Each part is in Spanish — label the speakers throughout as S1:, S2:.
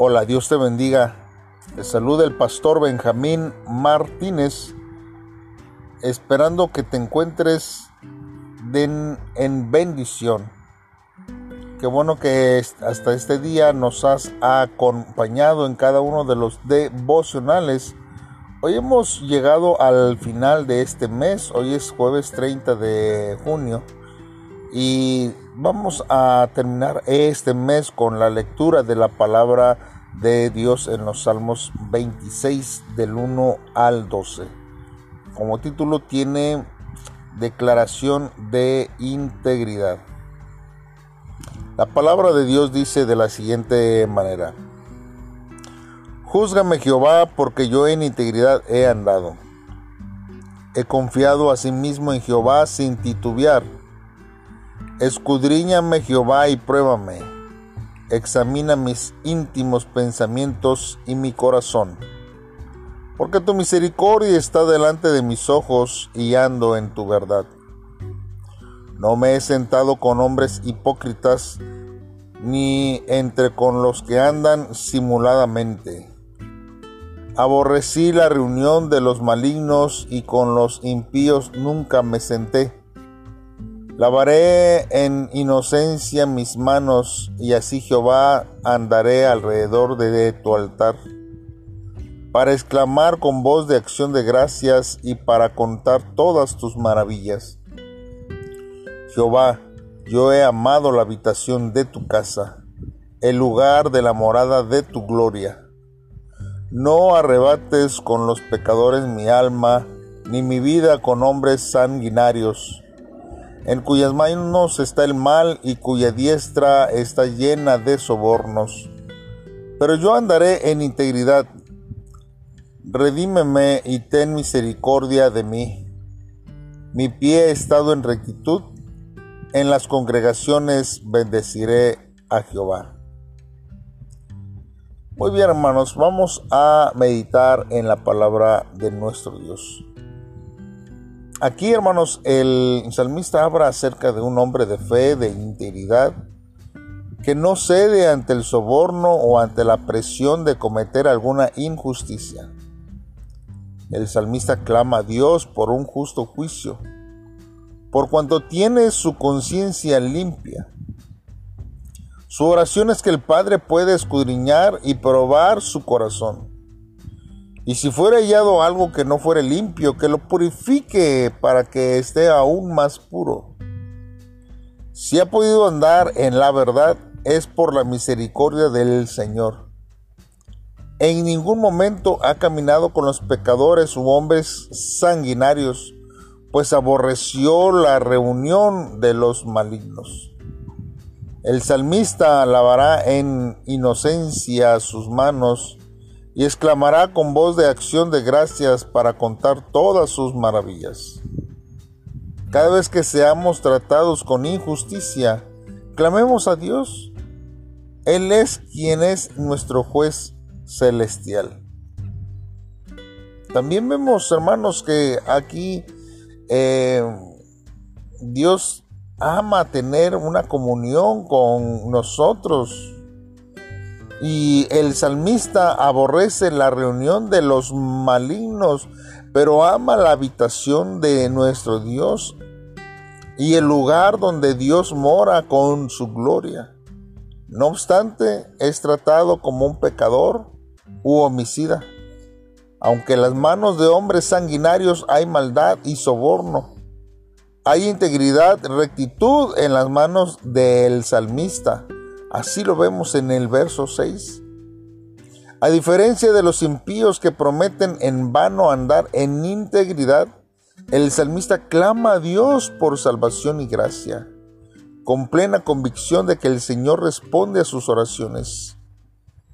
S1: Hola, Dios te bendiga. Te saluda el pastor Benjamín Martínez, esperando que te encuentres en bendición. Qué bueno que hasta este día nos has acompañado en cada uno de los devocionales. Hoy hemos llegado al final de este mes, hoy es jueves 30 de junio y vamos a terminar este mes con la lectura de la palabra de Dios en los Salmos 26 del 1 al 12. Como título tiene Declaración de Integridad. La palabra de Dios dice de la siguiente manera. Júzgame Jehová porque yo en integridad he andado. He confiado asimismo en Jehová sin titubear Escudriñame Jehová y pruébame. Examina mis íntimos pensamientos y mi corazón. Porque tu misericordia está delante de mis ojos y ando en tu verdad. No me he sentado con hombres hipócritas, ni entre con los que andan simuladamente. Aborrecí la reunión de los malignos y con los impíos nunca me senté Lavaré en inocencia mis manos y así Jehová andaré alrededor de tu altar, para exclamar con voz de acción de gracias y para contar todas tus maravillas. Jehová, yo he amado la habitación de tu casa, el lugar de la morada de tu gloria. No arrebates con los pecadores mi alma, ni mi vida con hombres sanguinarios en cuyas manos está el mal y cuya diestra está llena de sobornos. Pero yo andaré en integridad. Redímeme y ten misericordia de mí. Mi pie ha estado en rectitud. En las congregaciones bendeciré a Jehová. Muy bien hermanos, vamos a meditar en la palabra de nuestro Dios. Aquí, hermanos, el salmista habla acerca de un hombre de fe, de integridad, que no cede ante el soborno o ante la presión de cometer alguna injusticia. El salmista clama a Dios por un justo juicio, por cuanto tiene su conciencia limpia. Su oración es que el Padre puede escudriñar y probar su corazón y si fuera hallado algo que no fuere limpio, que lo purifique para que esté aún más puro. Si ha podido andar en la verdad, es por la misericordia del Señor. En ningún momento ha caminado con los pecadores u hombres sanguinarios, pues aborreció la reunión de los malignos. El salmista lavará en inocencia sus manos y exclamará con voz de acción de gracias para contar todas sus maravillas. Cada vez que seamos tratados con injusticia, clamemos a Dios. Él es quien es nuestro juez celestial. También vemos, hermanos, que aquí eh, Dios ama tener una comunión con nosotros y el salmista aborrece la reunión de los malignos, pero ama la habitación de nuestro Dios y el lugar donde Dios mora con su gloria. No obstante, es tratado como un pecador u homicida. Aunque en las manos de hombres sanguinarios hay maldad y soborno, hay integridad, rectitud en las manos del salmista Así lo vemos en el verso 6. A diferencia de los impíos que prometen en vano andar en integridad, el salmista clama a Dios por salvación y gracia, con plena convicción de que el Señor responde a sus oraciones.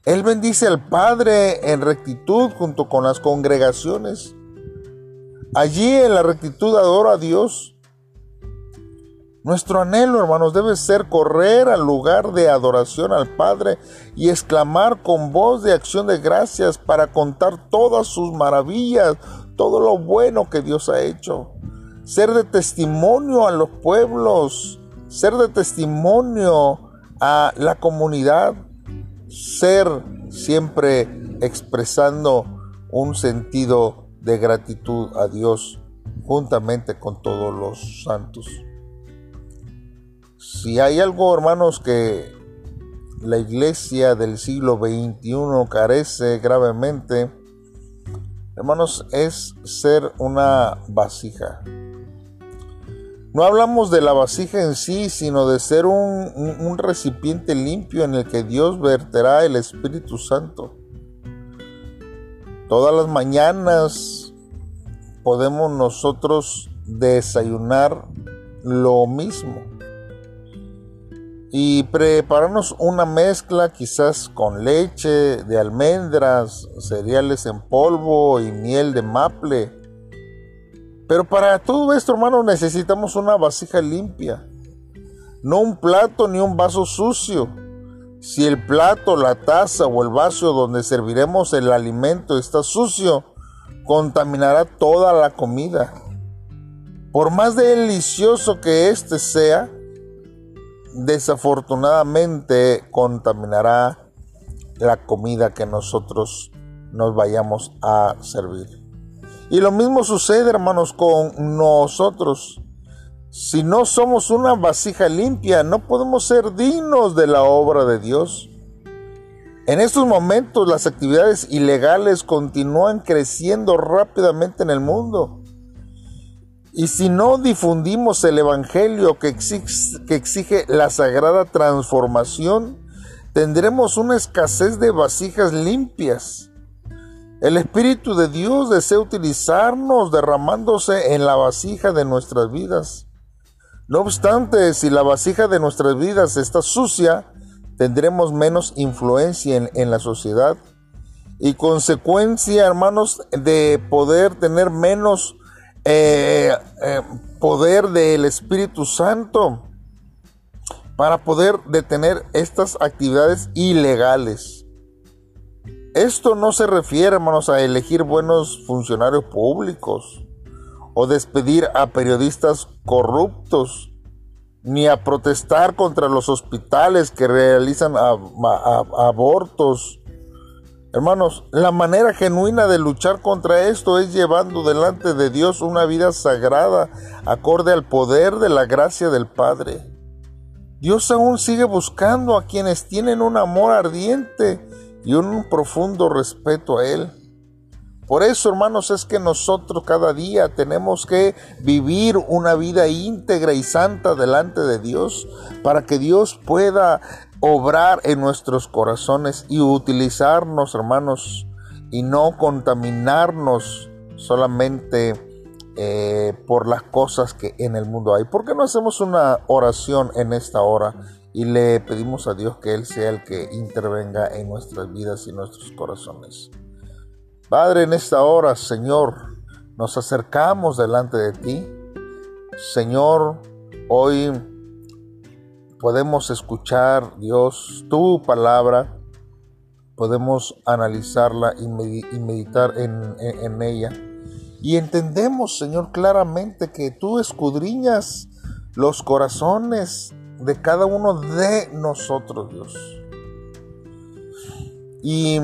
S1: Él bendice al Padre en rectitud junto con las congregaciones. Allí en la rectitud adora a Dios nuestro anhelo, hermanos, debe ser correr al lugar de adoración al Padre y exclamar con voz de acción de gracias para contar todas sus maravillas, todo lo bueno que Dios ha hecho. Ser de testimonio a los pueblos, ser de testimonio a la comunidad, ser siempre expresando un sentido de gratitud a Dios juntamente con todos los santos. Si hay algo, hermanos, que la iglesia del siglo XXI carece gravemente, hermanos, es ser una vasija. No hablamos de la vasija en sí, sino de ser un, recipiente limpio en el que Dios verterá el Espíritu Santo. Todas las mañanas podemos nosotros desayunar lo mismo y prepararnos una mezcla quizás con leche de almendras, cereales en polvo y miel de maple. Pero para todo esto, hermano, necesitamos una vasija limpia. No un plato ni un vaso sucio si el plato, la taza o el vaso donde serviremos el alimento está sucio, contaminará toda la comida. Por más delicioso que éste sea, desafortunadamente contaminará la comida que nosotros nos vayamos a servir. Y lo mismo sucede, hermanos, con nosotros. Si no somos una vasija limpia, no podemos ser dignos de la obra de Dios. En estos momentos las actividades ilegales continúan creciendo rápidamente en el mundo. Y si no difundimos el Evangelio que exige, la sagrada transformación, tendremos una escasez de vasijas limpias. El Espíritu de Dios desea utilizarnos derramándose en la vasija de nuestras vidas. No obstante, si la vasija de nuestras vidas está sucia, tendremos menos influencia en, la sociedad y consecuencia, hermanos, de poder tener menos eh, poder del Espíritu Santo para poder detener estas actividades ilegales. Esto no se refiere, hermanos, a elegir buenos funcionarios públicos o despedir a periodistas corruptos, ni a protestar contra los hospitales que realizan abortos. Hermanos, la manera genuina de luchar contra esto es llevando delante de Dios una vida sagrada, acorde al poder de la gracia del Padre. Dios aún sigue buscando a quienes tienen un amor ardiente y un profundo respeto a Él. Por eso, hermanos, es que nosotros cada día tenemos que vivir una vida íntegra y santa delante de Dios para que Dios pueda obrar en nuestros corazones y utilizarnos, hermanos, y no contaminarnos solamente eh, por las cosas que en el mundo hay. ¿Por qué no hacemos una oración en esta hora y le pedimos a Dios que Él sea el que intervenga en nuestras vidas y nuestros corazones? Padre, en esta hora, Señor, nos acercamos delante de ti. Señor, hoy podemos escuchar, Dios, tu palabra, podemos analizarla y, meditar en, en ella. Y entendemos, Señor, claramente que tú escudriñas los corazones de cada uno de nosotros, Dios. Y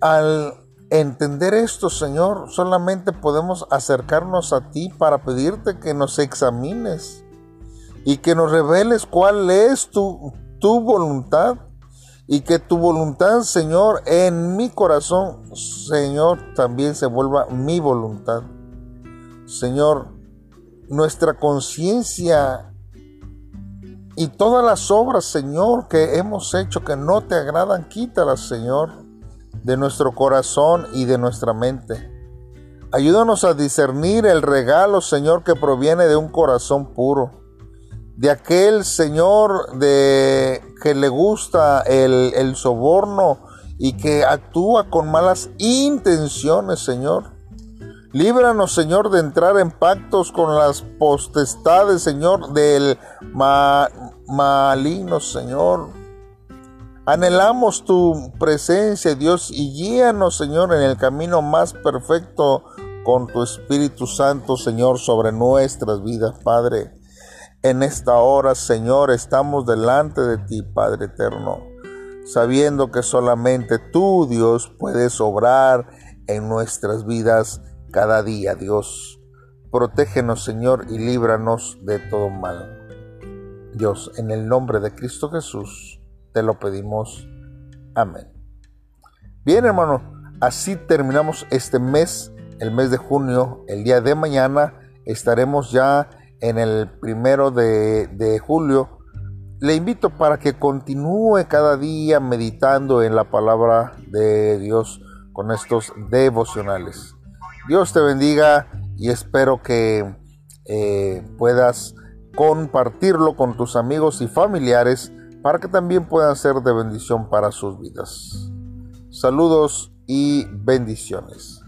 S1: al entender esto, Señor, solamente podemos acercarnos a ti para pedirte que nos examines y que nos reveles cuál es tu, tu voluntad y que tu voluntad, Señor, en mi corazón, Señor, también se vuelva mi voluntad. Señor, nuestra conciencia y todas las obras, Señor, que hemos hecho que no te agradan, quítalas, Señor de nuestro corazón y de nuestra mente. Ayúdanos a discernir el regalo, Señor, que proviene de un corazón puro. De aquel Señor de que le gusta el, el soborno y que actúa con malas intenciones, Señor. Líbranos, Señor, de entrar en pactos con las potestades, Señor, del maligno, Señor. Anhelamos tu presencia, Dios, y guíanos, Señor, en el camino más perfecto con tu Espíritu Santo, Señor, sobre nuestras vidas, Padre. En esta hora, Señor, estamos delante de ti, Padre eterno. sabiendo que solamente tú, Dios, puedes obrar en nuestras vidas cada día, Dios. Protégenos, Señor, y líbranos de todo mal. Dios, en el nombre de Cristo Jesús, te lo pedimos. Amén. Bien, hermano, así terminamos este mes, el mes de junio. El día de mañana estaremos ya en el primero de, julio. Le invito para que continúe cada día meditando en la palabra de Dios con estos devocionales. Dios te bendiga y espero que eh, puedas compartirlo con tus amigos y familiares para que también puedan ser de bendición para sus vidas. Saludos y bendiciones.